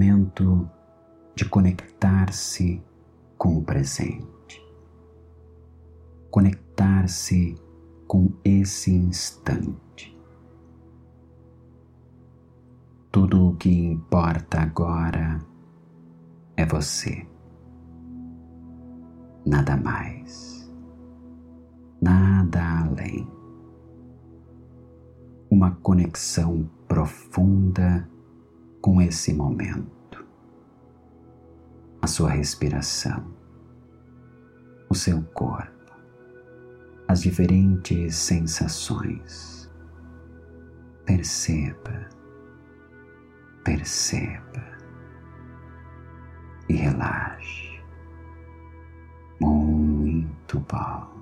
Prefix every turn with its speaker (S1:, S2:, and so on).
S1: Momento de conectar-se com o presente, conectar-se com esse instante. Tudo o que importa agora é você, nada mais, nada além. Uma conexão profunda com esse momento, a sua respiração, o seu corpo, as diferentes sensações. Perceba, perceba e relaxe. Muito bom.